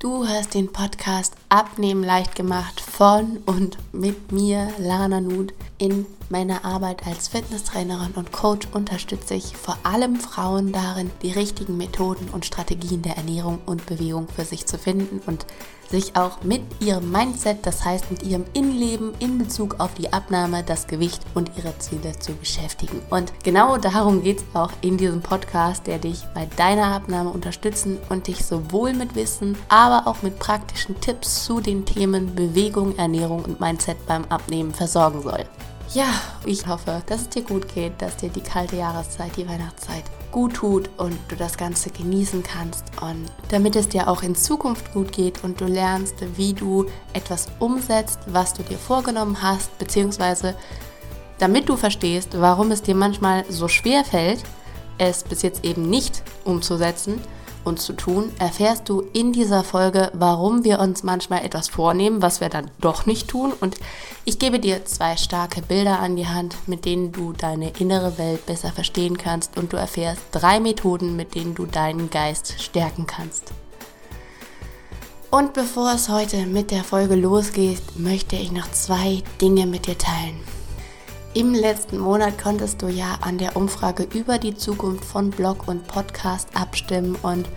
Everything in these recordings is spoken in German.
Du hörst den Podcast Abnehmen leicht gemacht von und mit mir, Lana Nuth. In meiner Arbeit als Fitnesstrainerin und Coach unterstütze ich vor allem Frauen darin, die richtigen Methoden und Strategien der Ernährung und Bewegung für sich zu finden und sich auch mit ihrem Mindset, das heißt mit ihrem Innenleben in Bezug auf die Abnahme, das Gewicht und ihre Ziele zu beschäftigen. Und genau darum geht es auch in diesem Podcast, der dich bei deiner Abnahme unterstützen und dich sowohl mit Wissen, aber auch mit praktischen Tipps zu den Themen Bewegung, Ernährung und Mindset beim Abnehmen versorgen soll. Ja, ich hoffe, dass es dir gut geht, dass dir die kalte Jahreszeit, die Weihnachtszeit gut tut und du das Ganze genießen kannst. Und damit es dir auch in Zukunft gut geht und du lernst, wie du etwas umsetzt, was du dir vorgenommen hast, beziehungsweise damit du verstehst, warum es dir manchmal so schwer fällt, es bis jetzt eben nicht umzusetzen und zu tun, erfährst du in dieser Folge, warum wir uns manchmal etwas vornehmen, was wir dann doch nicht tun. Und ich gebe dir zwei starke Bilder an die Hand, mit denen du deine innere Welt besser verstehen kannst und du erfährst drei Methoden, mit denen du deinen Geist stärken kannst. Und bevor es heute mit der Folge losgeht, möchte ich noch zwei Dinge mit dir teilen. Im letzten Monat konntest du ja an der Umfrage über die Zukunft von Blog und Podcast abstimmen und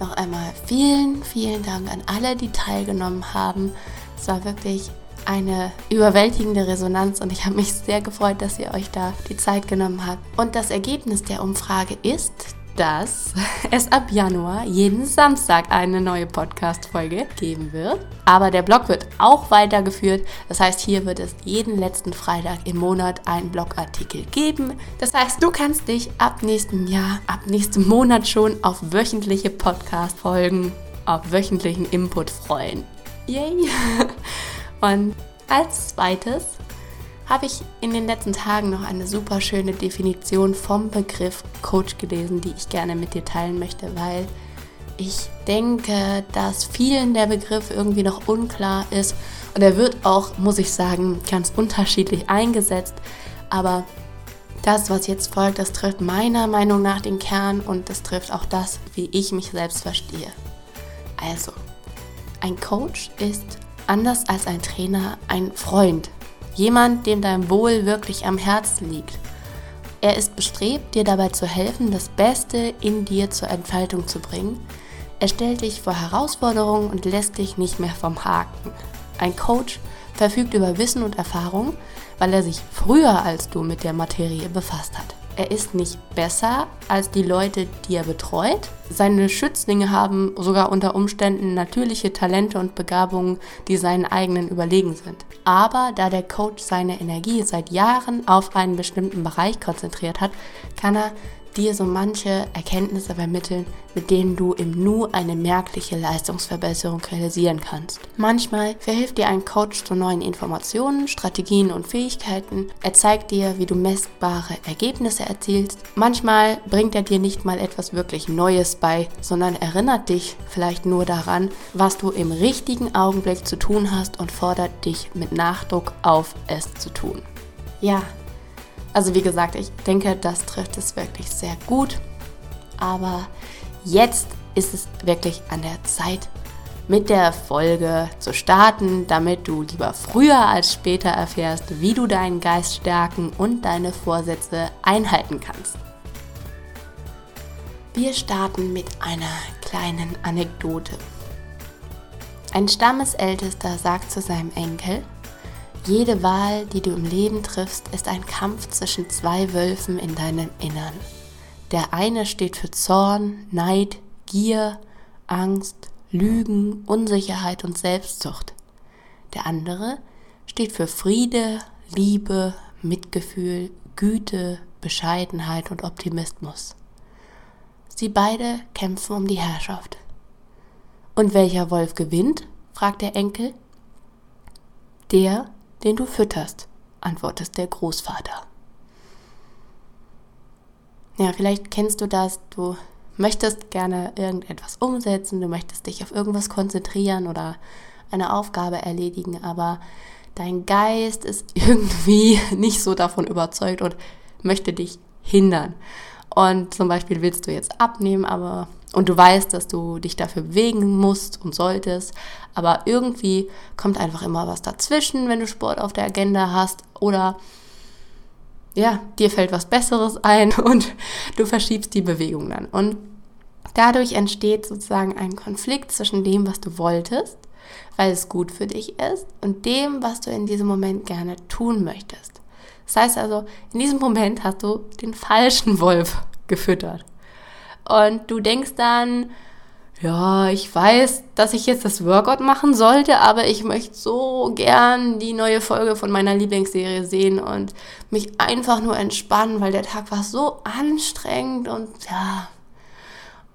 noch einmal vielen, vielen Dank an alle, die teilgenommen haben. Es war wirklich eine überwältigende Resonanz und ich habe mich sehr gefreut, dass ihr euch da die Zeit genommen habt. Und das Ergebnis der Umfrage ist, dass es ab Januar jeden Samstag eine neue Podcast-Folge geben wird. Aber der Blog wird auch weitergeführt. Das heißt, hier wird es jeden letzten Freitag im Monat einen Blogartikel geben. Das heißt, du kannst dich ab nächstem Jahr, ab nächstem Monat schon auf wöchentliche Podcast-Folgen, auf wöchentlichen Input freuen. Yay! Und als zweites habe ich in den letzten Tagen noch eine super schöne Definition vom Begriff Coach gelesen, die ich gerne mit dir teilen möchte, weil ich denke, dass vielen der Begriff irgendwie noch unklar ist und er wird auch, muss ich sagen, ganz unterschiedlich eingesetzt. Aber das, was jetzt folgt, das trifft meiner Meinung nach den Kern und das trifft auch das, wie ich mich selbst verstehe. Also, ein Coach ist anders als ein Trainer ein Freund, Jemand, dem dein Wohl wirklich am Herzen liegt. Er ist bestrebt, dir dabei zu helfen, das Beste in dir zur Entfaltung zu bringen. Er stellt dich vor Herausforderungen und lässt dich nicht mehr vom Haken. Ein Coach verfügt über Wissen und Erfahrung, weil er sich früher als du mit der Materie befasst hat er ist nicht besser als die Leute, die er betreut. Seine Schützlinge haben sogar unter Umständen natürliche Talente und Begabungen, die seinen eigenen überlegen sind. Aber da der Coach seine Energie seit Jahren auf einen bestimmten Bereich konzentriert hat, kann er dir so manche Erkenntnisse vermitteln, mit denen du im Nu eine merkliche Leistungsverbesserung realisieren kannst. Manchmal verhilft dir ein Coach zu neuen Informationen, Strategien und Fähigkeiten. Er zeigt dir, wie du messbare Ergebnisse erzielst. Manchmal bringt er dir nicht mal etwas wirklich Neues bei, sondern erinnert dich vielleicht nur daran, was du im richtigen Augenblick zu tun hast und fordert dich mit Nachdruck auf, es zu tun. Ja, also wie gesagt, ich denke, das trifft es wirklich sehr gut. Aber jetzt ist es wirklich an der Zeit, mit der Folge zu starten, damit du lieber früher als später erfährst, wie du deinen Geist stärken und deine Vorsätze einhalten kannst. Wir starten mit einer kleinen Anekdote. Ein Stammesältester sagt zu seinem Enkel, jede Wahl, die du im Leben triffst, ist ein Kampf zwischen zwei Wölfen in deinem Innern. Der eine steht für Zorn, Neid, Gier, Angst, Lügen, Unsicherheit und Selbstzucht. Der andere steht für Friede, Liebe, Mitgefühl, Güte, Bescheidenheit und Optimismus. Sie beide kämpfen um die Herrschaft. Und welcher Wolf gewinnt? fragt der Enkel. Der, den du fütterst, antwortet der Großvater. Ja, vielleicht kennst du das, du möchtest gerne irgendetwas umsetzen, du möchtest dich auf irgendwas konzentrieren oder eine Aufgabe erledigen, aber dein Geist ist irgendwie nicht so davon überzeugt und möchte dich hindern. Und zum Beispiel willst du jetzt abnehmen, aber Und du weißt, dass du dich dafür bewegen musst und solltest. Aber irgendwie kommt einfach immer was dazwischen, wenn du Sport auf der Agenda hast. Oder ja, dir fällt was Besseres ein und du verschiebst die Bewegung dann. Und dadurch entsteht sozusagen ein Konflikt zwischen dem, was du wolltest, weil es gut für dich ist, und dem, was du in diesem Moment gerne tun möchtest. Das heißt also, in diesem Moment hast du den falschen Wolf gefüttert. Und du denkst dann, ja, ich weiß, dass ich jetzt das Workout machen sollte, aber ich möchte so gern die neue Folge von meiner Lieblingsserie sehen und mich einfach nur entspannen, weil der Tag war so anstrengend und ja.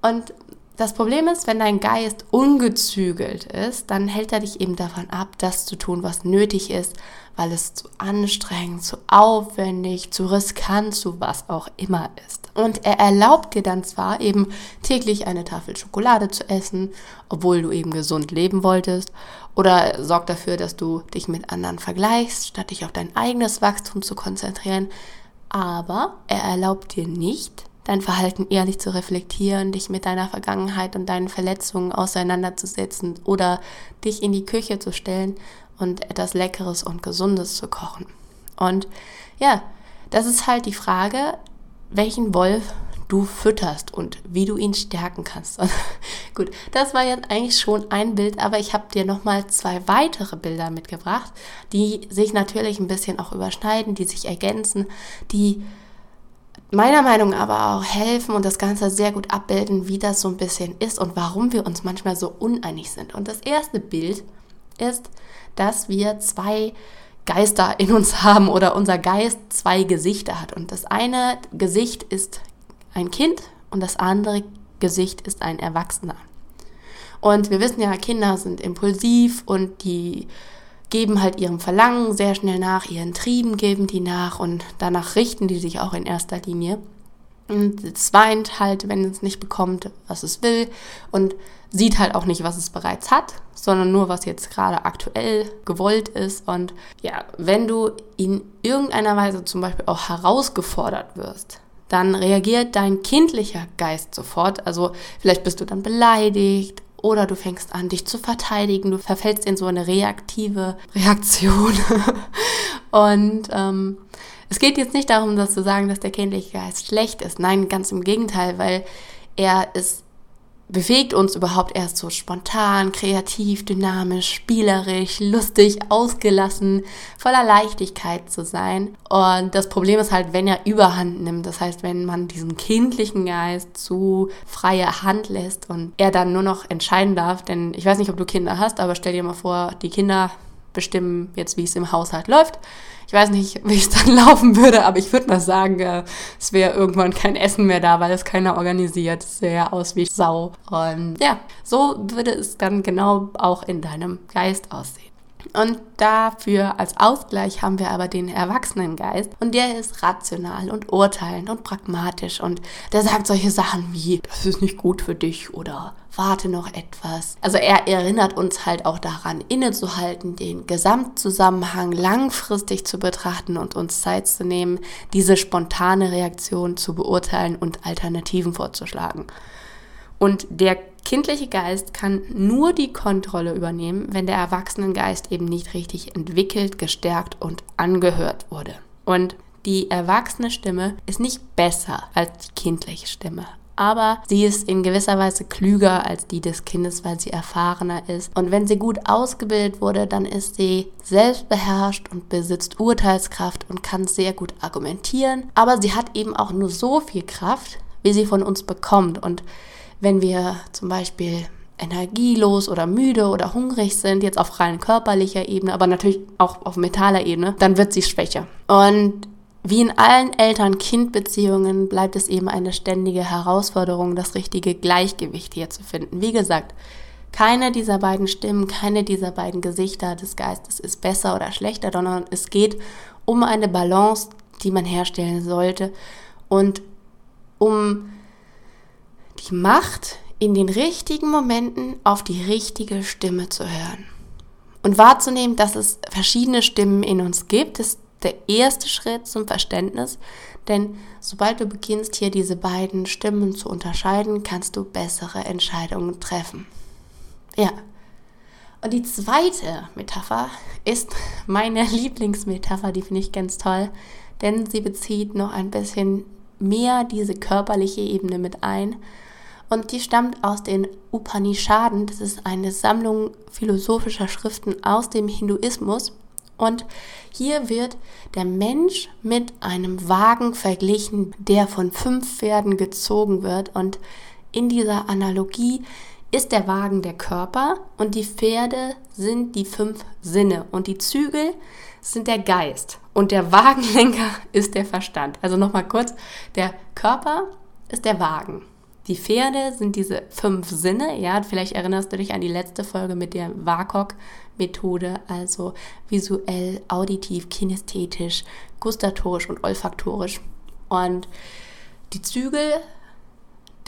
Und das Problem ist, wenn dein Geist ungezügelt ist, dann hält er dich eben davon ab, das zu tun, was nötig ist, weil es zu anstrengend, zu aufwendig, zu riskant, zu was auch immer ist. Und er erlaubt dir dann zwar eben täglich eine Tafel Schokolade zu essen, obwohl du eben gesund leben wolltest, oder sorgt dafür, dass du dich mit anderen vergleichst, statt dich auf dein eigenes Wachstum zu konzentrieren, aber er erlaubt dir nicht, dein Verhalten ehrlich zu reflektieren, dich mit deiner Vergangenheit und deinen Verletzungen auseinanderzusetzen oder dich in die Küche zu stellen und etwas Leckeres und Gesundes zu kochen. Und ja, das ist halt die Frage, welchen Wolf du fütterst und wie du ihn stärken kannst. Gut, das war jetzt eigentlich schon ein Bild, aber ich habe dir nochmal zwei weitere Bilder mitgebracht, die sich natürlich ein bisschen auch überschneiden, die sich ergänzen, die meiner Meinung nach aber auch helfen und das Ganze sehr gut abbilden, wie das so ein bisschen ist und warum wir uns manchmal so uneinig sind. Und das erste Bild ist, dass wir zwei Geister in uns haben oder unser Geist zwei Gesichter hat. Und das eine Gesicht ist ein Kind und das andere Gesicht ist ein Erwachsener. Und wir wissen ja, Kinder sind impulsiv und die geben halt ihrem Verlangen sehr schnell nach, ihren Trieben geben die nach und danach richten die sich auch in erster Linie. Und es weint halt, wenn es nicht bekommt, was es will und sieht halt auch nicht, was es bereits hat, sondern nur, was jetzt gerade aktuell gewollt ist. Und ja, wenn du in irgendeiner Weise zum Beispiel auch herausgefordert wirst, dann reagiert dein kindlicher Geist sofort. Also vielleicht bist du dann beleidigt oder du fängst an, dich zu verteidigen, du verfällst in so eine reaktive Reaktion. Und ähm, es geht jetzt nicht darum, dass zu sagen, dass der kindliche Geist schlecht ist. Nein, ganz im Gegenteil, weil er ist befähigt uns überhaupt erst so spontan, kreativ, dynamisch, spielerisch, lustig, ausgelassen, voller Leichtigkeit zu sein. Und das Problem ist halt, wenn er überhand nimmt, das heißt, wenn man diesen kindlichen Geist zu freie Hand lässt und er dann nur noch entscheiden darf, denn ich weiß nicht, ob du Kinder hast, aber stell dir mal vor, die Kinder bestimmen jetzt, wie es im Haushalt läuft. Ich weiß nicht, wie es dann laufen würde, aber ich würde mal sagen, äh, es wäre irgendwann kein Essen mehr da, weil es keiner organisiert. Es sähe aus wie Sau. Und ja, so würde es dann genau auch in deinem Geist aussehen. Und dafür als Ausgleich haben wir aber den Erwachsenengeist und der ist rational und urteilend und pragmatisch und der sagt solche Sachen wie, das ist nicht gut für dich oder warte noch etwas. Also er erinnert uns halt auch daran, innezuhalten, den Gesamtzusammenhang langfristig zu betrachten und uns Zeit zu nehmen, diese spontane Reaktion zu beurteilen und Alternativen vorzuschlagen. Und der kindliche Geist kann nur die Kontrolle übernehmen, wenn der Erwachsenengeist eben nicht richtig entwickelt, gestärkt und angehört wurde. Und die erwachsene Stimme ist nicht besser als die kindliche Stimme. Aber sie ist in gewisser Weise klüger als die des Kindes, weil sie erfahrener ist. Und wenn sie gut ausgebildet wurde, dann ist sie selbstbeherrscht und besitzt Urteilskraft und kann sehr gut argumentieren. Aber sie hat eben auch nur so viel Kraft, wie sie von uns bekommt. Und wenn wir zum Beispiel energielos oder müde oder hungrig sind, jetzt auf rein körperlicher Ebene, aber natürlich auch auf mentaler Ebene, dann wird sie schwächer. Und wie in allen Eltern-Kind-Beziehungen bleibt es eben eine ständige Herausforderung, das richtige Gleichgewicht hier zu finden. Wie gesagt, keine dieser beiden Stimmen, keine dieser beiden Gesichter des Geistes ist besser oder schlechter, sondern es geht um eine Balance, die man herstellen sollte und um die Macht, in den richtigen Momenten auf die richtige Stimme zu hören. Und wahrzunehmen, dass es verschiedene Stimmen in uns gibt, ist der erste Schritt zum Verständnis, denn sobald du beginnst, hier diese beiden Stimmen zu unterscheiden, kannst du bessere Entscheidungen treffen. Ja. Und die zweite Metapher ist meine Lieblingsmetapher, die finde ich ganz toll, denn sie bezieht noch ein bisschen mehr diese körperliche Ebene mit ein. Und die stammt aus den Upanishaden. Das ist eine Sammlung philosophischer Schriften aus dem Hinduismus. Und hier wird der Mensch mit einem Wagen verglichen, der von fünf Pferden gezogen wird. Und in dieser Analogie ist der Wagen der Körper und die Pferde sind die fünf Sinne und die Zügel sind der Geist und der Wagenlenker ist der Verstand. Also nochmal kurz, der Körper ist der Wagen. Die Pferde sind diese fünf Sinne. Ja, vielleicht erinnerst du dich an die letzte Folge mit der WAKOK-Methode, also visuell, auditiv, kinästhetisch, gustatorisch und olfaktorisch. Und die Zügel,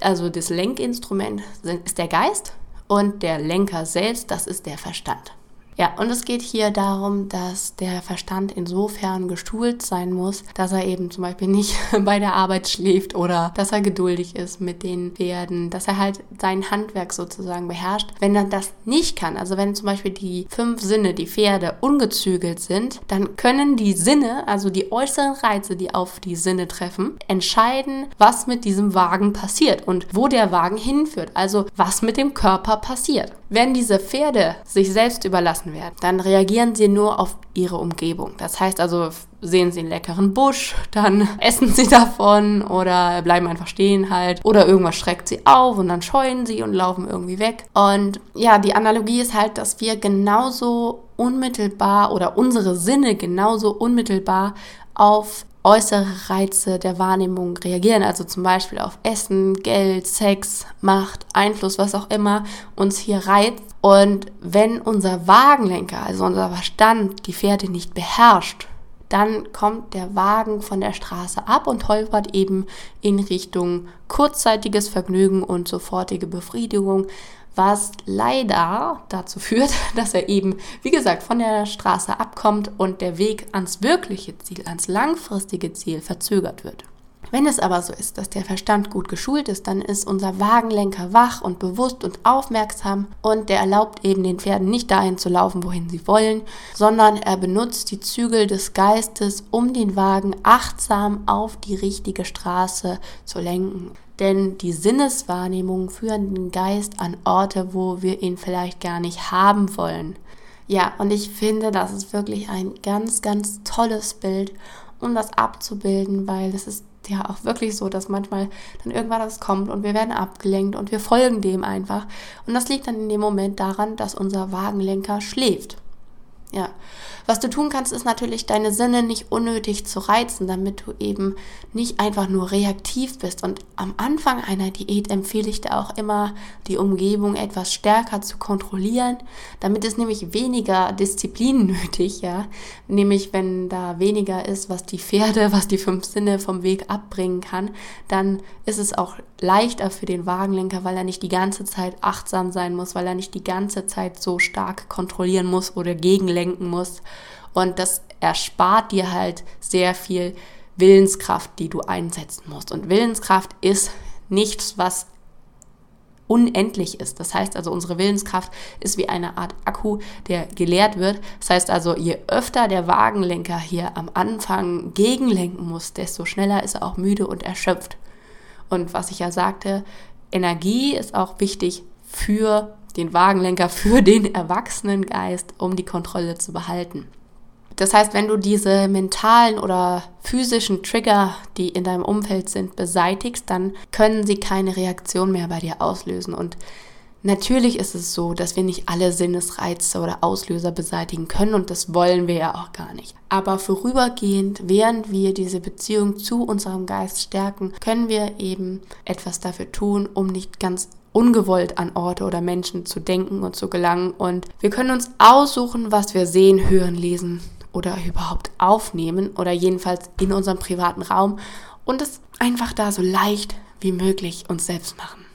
also das Lenkinstrument, ist der Geist und der Lenker selbst, das ist der Verstand. Ja, und es geht hier darum, dass der Verstand insofern geschult sein muss, dass er eben zum Beispiel nicht bei der Arbeit schläft oder dass er geduldig ist mit den Pferden, dass er halt sein Handwerk sozusagen beherrscht. Wenn er das nicht kann, also wenn zum Beispiel die fünf Sinne, die Pferde, ungezügelt sind, dann können die Sinne, also die äußeren Reize, die auf die Sinne treffen, entscheiden, was mit diesem Wagen passiert und wo der Wagen hinführt, also was mit dem Körper passiert. Wenn diese Pferde sich selbst überlassen werden, dann reagieren sie nur auf ihre Umgebung. Das heißt also, sehen sie einen leckeren Busch, dann essen sie davon oder bleiben einfach stehen halt oder irgendwas schreckt sie auf und dann scheuen sie und laufen irgendwie weg. Und ja, die Analogie ist halt, dass wir genauso unmittelbar oder unsere Sinne genauso unmittelbar auf äußere Reize der Wahrnehmung reagieren, also zum Beispiel auf Essen, Geld, Sex, Macht, Einfluss, was auch immer uns hier reizt. Und wenn unser Wagenlenker, also unser Verstand, die Pferde nicht beherrscht, dann kommt der Wagen von der Straße ab und holpert eben in Richtung kurzzeitiges Vergnügen und sofortige Befriedigung, was leider dazu führt, dass er eben, wie gesagt, von der Straße abkommt und der Weg ans wirkliche Ziel, ans langfristige Ziel verzögert wird. Wenn es aber so ist, dass der Verstand gut geschult ist, dann ist unser Wagenlenker wach und bewusst und aufmerksam und der erlaubt eben den Pferden nicht dahin zu laufen, wohin sie wollen, sondern er benutzt die Zügel des Geistes, um den Wagen achtsam auf die richtige Straße zu lenken. Denn die Sinneswahrnehmungen führen den Geist an Orte, wo wir ihn vielleicht gar nicht haben wollen. Ja, und ich finde, das ist wirklich ein ganz, ganz tolles Bild, um das abzubilden, weil es ist ja auch wirklich so, dass manchmal dann irgendwann das kommt und wir werden abgelenkt und wir folgen dem einfach. Und das liegt dann in dem Moment daran, dass unser Wagenlenker schläft. Ja. Was du tun kannst, ist natürlich, deine Sinne nicht unnötig zu reizen, damit du eben nicht einfach nur reaktiv bist. Und am Anfang einer Diät empfehle ich dir auch immer, die Umgebung etwas stärker zu kontrollieren, damit es nämlich weniger Disziplin nötig, ja. Nämlich, wenn da weniger ist, was die Pferde, was die fünf Sinne vom Weg abbringen kann, dann ist es auch leichter für den Wagenlenker, weil er nicht die ganze Zeit achtsam sein muss, weil er nicht die ganze Zeit so stark kontrollieren muss oder gegenlenken muss. Und das erspart dir halt sehr viel Willenskraft, die du einsetzen musst. Und Willenskraft ist nichts, was unendlich ist. Das heißt also, unsere Willenskraft ist wie eine Art Akku, der geleert wird. Das heißt also, je öfter der Wagenlenker hier am Anfang gegenlenken muss, desto schneller ist er auch müde und erschöpft. Und was ich ja sagte, Energie ist auch wichtig für den Wagenlenker, für den Erwachsenengeist, um die Kontrolle zu behalten. Das heißt, wenn du diese mentalen oder physischen Trigger, die in deinem Umfeld sind, beseitigst, dann können sie keine Reaktion mehr bei dir auslösen. Und Natürlich ist es so, dass wir nicht alle Sinnesreize oder Auslöser beseitigen können und das wollen wir ja auch gar nicht. Aber vorübergehend, während wir diese Beziehung zu unserem Geist stärken, können wir eben etwas dafür tun, um nicht ganz ungewollt an Orte oder Menschen zu denken und zu gelangen. Und wir können uns aussuchen, was wir sehen, hören, lesen oder überhaupt aufnehmen oder jedenfalls in unserem privaten Raum und es einfach da so leicht wie möglich uns selbst machen.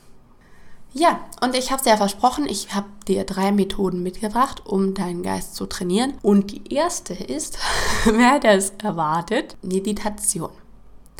Ja, und ich habe es ja versprochen, ich habe dir drei Methoden mitgebracht, um deinen Geist zu trainieren. Und die erste ist, wer das erwartet, Meditation.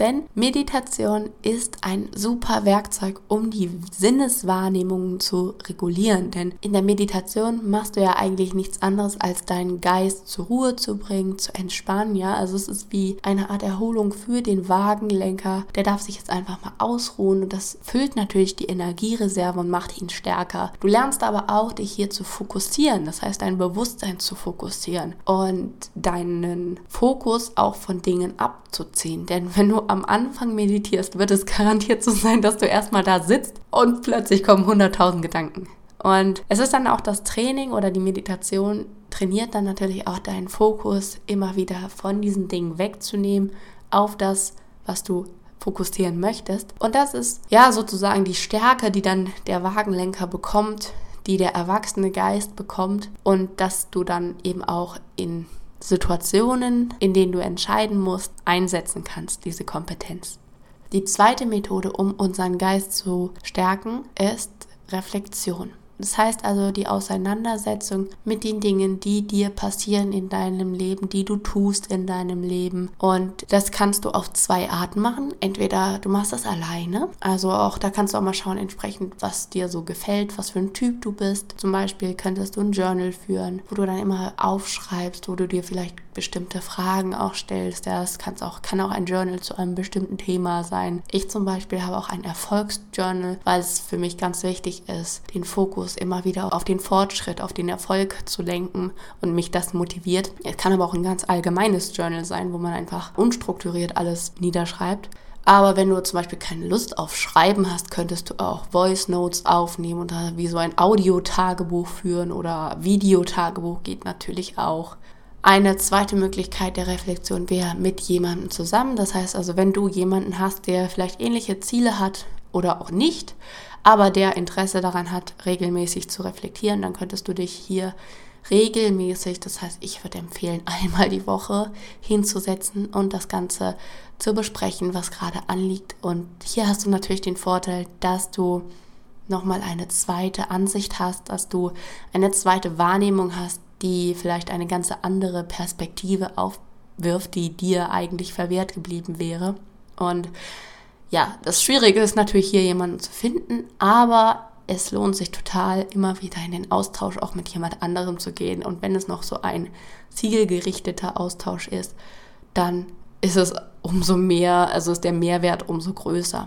Denn Meditation ist ein super Werkzeug, um die Sinneswahrnehmungen zu regulieren. Denn in der Meditation machst du ja eigentlich nichts anderes, als deinen Geist zur Ruhe zu bringen, zu entspannen. Ja, also es ist wie eine Art Erholung für den Wagenlenker. Der darf sich jetzt einfach mal ausruhen und das füllt natürlich die Energiereserve und macht ihn stärker. Du lernst aber auch, dich hier zu fokussieren. Das heißt, dein Bewusstsein zu fokussieren und deinen Fokus auch von Dingen abzuziehen. Denn wenn du am Anfang meditierst, wird es garantiert so sein, dass du erstmal da sitzt und plötzlich kommen 100.000 Gedanken. Und es ist dann auch das Training oder die Meditation trainiert dann natürlich auch deinen Fokus immer wieder von diesen Dingen wegzunehmen auf das, was du fokussieren möchtest. Und das ist ja sozusagen die Stärke, die dann der Wagenlenker bekommt, die der erwachsene Geist bekommt und dass du dann eben auch in Situationen, in denen du entscheiden musst, einsetzen kannst, diese Kompetenz. Die zweite Methode, um unseren Geist zu stärken, ist Reflexion. Das heißt also die Auseinandersetzung mit den Dingen, die dir passieren in deinem Leben, die du tust in deinem Leben. Und das kannst du auf zwei Arten machen. Entweder du machst das alleine, also auch da kannst du auch mal schauen, entsprechend, was dir so gefällt, was für ein Typ du bist. Zum Beispiel könntest du ein Journal führen, wo du dann immer aufschreibst, wo du dir vielleicht bestimmte Fragen auch stellst. Das kann's auch, kann auch ein Journal zu einem bestimmten Thema sein. Ich zum Beispiel habe auch ein Erfolgsjournal, weil es für mich ganz wichtig ist, den Fokus immer wieder auf den Fortschritt, auf den Erfolg zu lenken und mich das motiviert. Es kann aber auch ein ganz allgemeines Journal sein, wo man einfach unstrukturiert alles niederschreibt. Aber wenn du zum Beispiel keine Lust auf Schreiben hast, könntest du auch Voice Notes aufnehmen und wie so ein Audiotagebuch führen oder Videotagebuch geht natürlich auch. Eine zweite Möglichkeit der Reflexion wäre mit jemandem zusammen. Das heißt also, wenn du jemanden hast, der vielleicht ähnliche Ziele hat oder auch nicht, aber der Interesse daran hat, regelmäßig zu reflektieren, dann könntest du dich hier regelmäßig, das heißt, ich würde empfehlen, einmal die Woche hinzusetzen und das Ganze zu besprechen, was gerade anliegt. Und hier hast du natürlich den Vorteil, dass du nochmal eine zweite Ansicht hast, dass du eine zweite Wahrnehmung hast, die vielleicht eine ganz andere Perspektive aufwirft, die dir eigentlich verwehrt geblieben wäre. Und ja, das Schwierige ist natürlich hier jemanden zu finden, aber es lohnt sich total, immer wieder in den Austausch auch mit jemand anderem zu gehen. Und wenn es noch so ein zielgerichteter Austausch ist, dann ist es umso mehr, also ist der Mehrwert umso größer.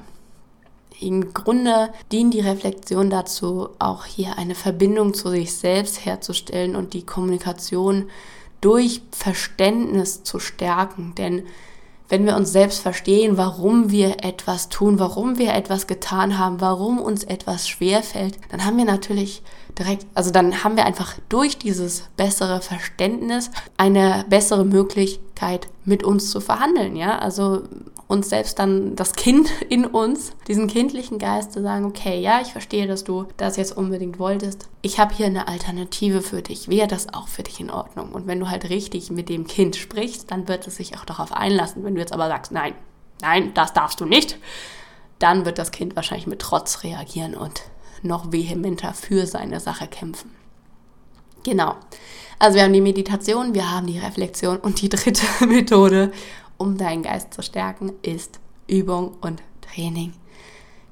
Im Grunde dient die Reflexion dazu, auch hier eine Verbindung zu sich selbst herzustellen und die Kommunikation durch Verständnis zu stärken. Denn wenn wir uns selbst verstehen, warum wir etwas tun, warum wir etwas getan haben, warum uns etwas schwerfällt, dann haben wir natürlich direkt, also dann haben wir einfach durch dieses bessere Verständnis eine bessere Möglichkeit, mit uns zu verhandeln, ja. Also uns selbst dann das Kind in uns, diesen kindlichen Geist zu sagen, okay, ja, ich verstehe, dass du das jetzt unbedingt wolltest. Ich habe hier eine Alternative für dich. Wäre das auch für dich in Ordnung? Und wenn du halt richtig mit dem Kind sprichst, dann wird es sich auch darauf einlassen. Wenn du jetzt aber sagst, nein, nein, das darfst du nicht, dann wird das Kind wahrscheinlich mit Trotz reagieren und noch vehementer für seine Sache kämpfen. Genau. Also wir haben die Meditation, wir haben die Reflexion und die dritte Methode, um deinen Geist zu stärken, ist Übung und Training.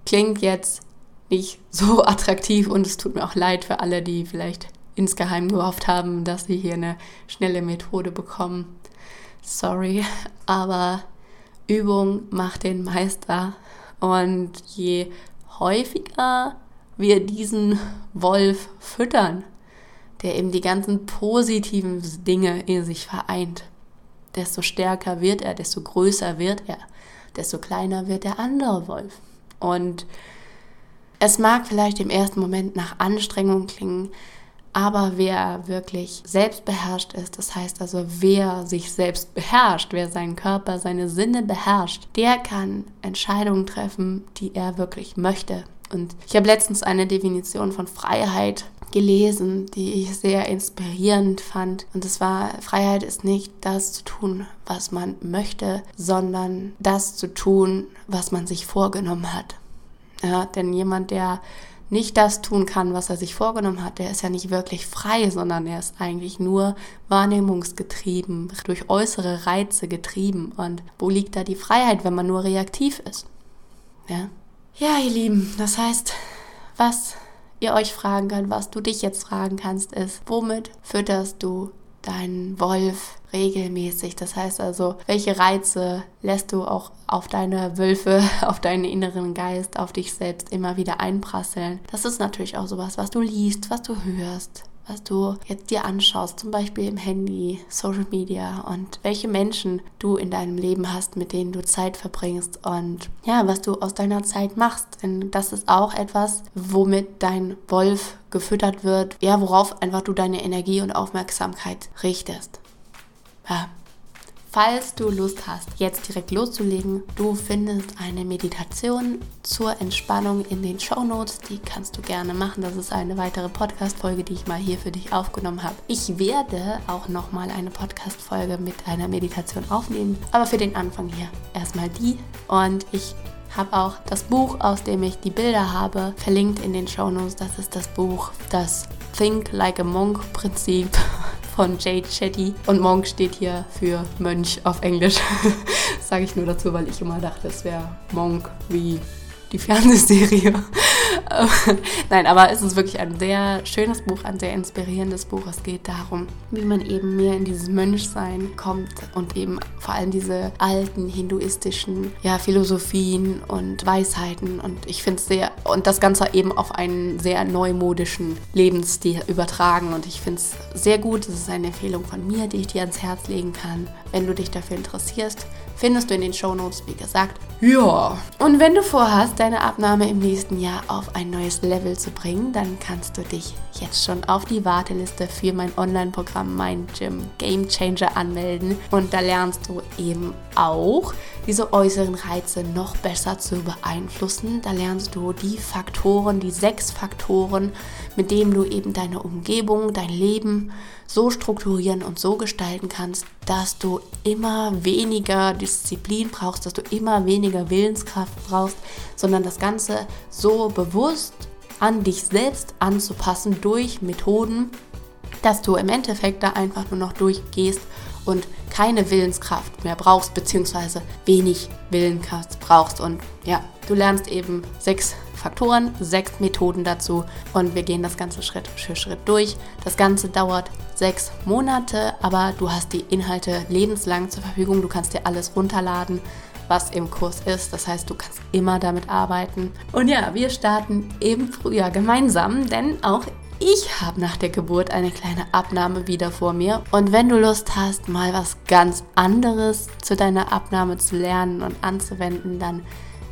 Klingt jetzt nicht so attraktiv und es tut mir auch leid für alle, die vielleicht insgeheim gehofft haben, dass sie hier eine schnelle Methode bekommen. Sorry, aber Übung macht den Meister und je häufiger wir diesen Wolf füttern, der eben die ganzen positiven Dinge in sich vereint, desto stärker wird er, desto größer wird er, desto kleiner wird der andere Wolf. Und es mag vielleicht im ersten Moment nach Anstrengung klingen, aber wer wirklich selbstbeherrscht ist, das heißt also, wer sich selbst beherrscht, wer seinen Körper, seine Sinne beherrscht, der kann Entscheidungen treffen, die er wirklich möchte. Und ich habe letztens eine Definition von Freiheit gelesen, die ich sehr inspirierend fand. Und es war, Freiheit ist nicht das zu tun, was man möchte, sondern das zu tun, was man sich vorgenommen hat. Ja, denn jemand, der nicht das tun kann, was er sich vorgenommen hat, der ist ja nicht wirklich frei, sondern er ist eigentlich nur wahrnehmungsgetrieben, durch äußere Reize getrieben. Und wo liegt da die Freiheit, wenn man nur reaktiv ist? Ja, ja ihr Lieben, das heißt, was ihr euch fragen könnt, was du dich jetzt fragen kannst, ist, womit fütterst du deinen Wolf regelmäßig? Das heißt also, welche Reize lässt du auch auf deine Wölfe, auf deinen inneren Geist, auf dich selbst immer wieder einprasseln? Das ist natürlich auch sowas, was du liest, was du hörst, was du jetzt dir anschaust, zum Beispiel im Handy, Social Media und welche Menschen du in deinem Leben hast, mit denen du Zeit verbringst und ja, was du aus deiner Zeit machst. Denn das ist auch etwas, womit dein Wolf gefüttert wird, ja, worauf einfach du deine Energie und Aufmerksamkeit richtest. Ja, Falls du Lust hast, jetzt direkt loszulegen, du findest eine Meditation zur Entspannung in den Show Notes. Die kannst du gerne machen. Das ist eine weitere Podcast-Folge, die ich mal hier für dich aufgenommen habe. Ich werde auch nochmal eine Podcast-Folge mit einer Meditation aufnehmen. Aber für den Anfang hier erstmal die. Und ich habe auch das Buch, aus dem ich die Bilder habe, verlinkt in den Show Notes. Das ist das Buch, das Think Like a Monk Prinzip von Jade Shetty. Und Monk steht hier für Mönch auf Englisch. sage ich nur dazu, weil ich immer dachte, es wäre Monk wie die Fernsehserie. Nein, aber es ist wirklich ein sehr schönes Buch, ein sehr inspirierendes Buch. Es geht darum, wie man eben mehr in dieses Mönchsein kommt und eben vor allem diese alten hinduistischen ja, Philosophien und Weisheiten. Und ich finde es sehr, und das Ganze eben auf einen sehr neumodischen Lebensstil übertragen. Und ich finde es sehr gut. Das ist eine Empfehlung von mir, die ich dir ans Herz legen kann, wenn du dich dafür interessierst findest du in den Shownotes, wie gesagt. Ja. Und wenn du vorhast, deine Abnahme im nächsten Jahr auf ein neues Level zu bringen, dann kannst du dich jetzt schon auf die Warteliste für mein Online-Programm Mind Gym Game Changer anmelden. Und da lernst du eben auch, diese äußeren Reize noch besser zu beeinflussen. Da lernst du die Faktoren, die sechs Faktoren, mit denen du eben deine Umgebung, dein Leben so strukturieren und so gestalten kannst, dass du immer weniger Disziplin brauchst, dass du immer weniger Willenskraft brauchst, sondern das Ganze so bewusst an dich selbst anzupassen durch Methoden, dass du im Endeffekt da einfach nur noch durchgehst und keine Willenskraft mehr brauchst, beziehungsweise wenig Willenskraft brauchst. Und ja, du lernst eben sechs Faktoren, sechs Methoden dazu und wir gehen das Ganze Schritt für Schritt durch. Das Ganze dauert sechs Monate, aber du hast die Inhalte lebenslang zur Verfügung. Du kannst dir alles runterladen was im Kurs ist. Das heißt, du kannst immer damit arbeiten. Und ja, wir starten im Frühjahr gemeinsam, denn auch ich habe nach der Geburt eine kleine Abnahme wieder vor mir. Und wenn du Lust hast, mal was ganz anderes zu deiner Abnahme zu lernen und anzuwenden, dann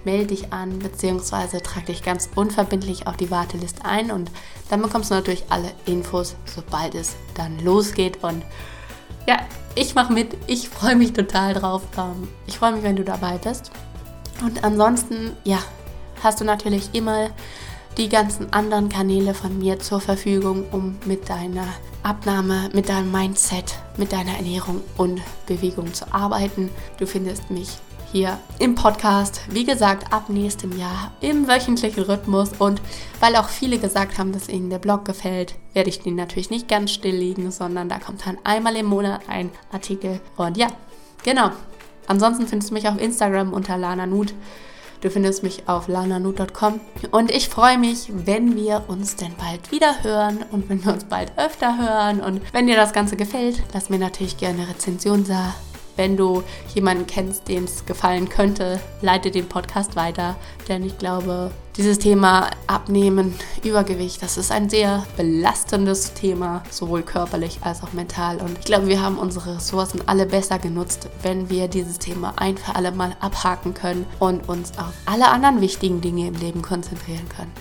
melde dich an bzw. trag dich ganz unverbindlich auf die Warteliste ein und dann bekommst du natürlich alle Infos, sobald es dann losgeht. Und ja, ich mache mit, ich freue mich total drauf. Ähm, ich freue mich, wenn du dabei bist. Und ansonsten, ja, hast du natürlich immer die ganzen anderen Kanäle von mir zur Verfügung, um mit deiner Abnahme, mit deinem Mindset, mit deiner Ernährung und Bewegung zu arbeiten. Du findest mich hier im Podcast. Wie gesagt, ab nächstem Jahr im wöchentlichen Rhythmus. Und weil auch viele gesagt haben, dass ihnen der Blog gefällt, werde ich den natürlich nicht ganz stilllegen, sondern da kommt dann einmal im Monat ein Artikel. Und ja, genau. Ansonsten findest du mich auf Instagram unter Lana Nut. Du findest mich auf lananut.com und ich freue mich, wenn wir uns denn bald wieder hören und wenn wir uns bald öfter hören. Und wenn dir das Ganze gefällt, lass mir natürlich gerne eine Rezension da wenn du jemanden kennst, dem es gefallen könnte, leite den Podcast weiter. Denn ich glaube, dieses Thema Abnehmen, Übergewicht, das ist ein sehr belastendes Thema, sowohl körperlich als auch mental. Und ich glaube, wir haben unsere Ressourcen alle besser genutzt, wenn wir dieses Thema ein für alle Mal abhaken können und uns auf alle anderen wichtigen Dinge im Leben konzentrieren können.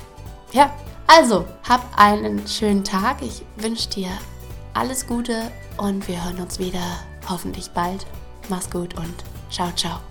Ja, also, hab einen schönen Tag. Ich wünsche dir alles Gute und wir hören uns wieder hoffentlich bald. Mach's gut und ciao, ciao.